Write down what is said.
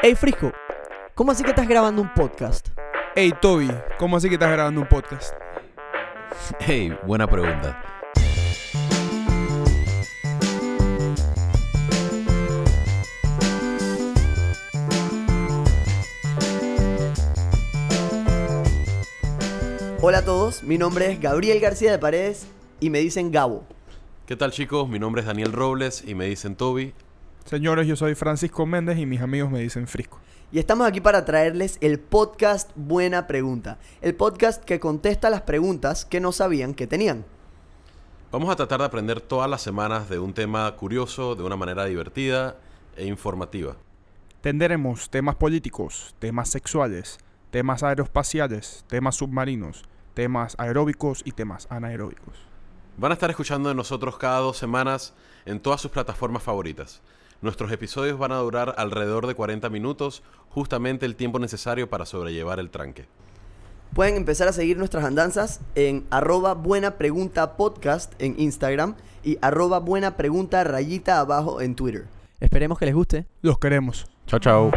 Hey Frisco, ¿cómo así que estás grabando un podcast? Hey Toby, ¿cómo así que estás grabando un podcast? Hey, buena pregunta. Hola a todos, mi nombre es Gabriel García de Paredes y me dicen Gabo. ¿Qué tal chicos? Mi nombre es Daniel Robles y me dicen Toby. Señores, yo soy Francisco Méndez y mis amigos me dicen Frisco. Y estamos aquí para traerles el podcast Buena Pregunta, el podcast que contesta las preguntas que no sabían que tenían. Vamos a tratar de aprender todas las semanas de un tema curioso, de una manera divertida e informativa. Tendremos temas políticos, temas sexuales, temas aeroespaciales, temas submarinos, temas aeróbicos y temas anaeróbicos. Van a estar escuchando de nosotros cada dos semanas en todas sus plataformas favoritas. Nuestros episodios van a durar alrededor de 40 minutos, justamente el tiempo necesario para sobrellevar el tranque. Pueden empezar a seguir nuestras andanzas en arroba buena pregunta podcast en Instagram y arroba buena pregunta rayita abajo en Twitter. Esperemos que les guste. Los queremos. Chao, chao.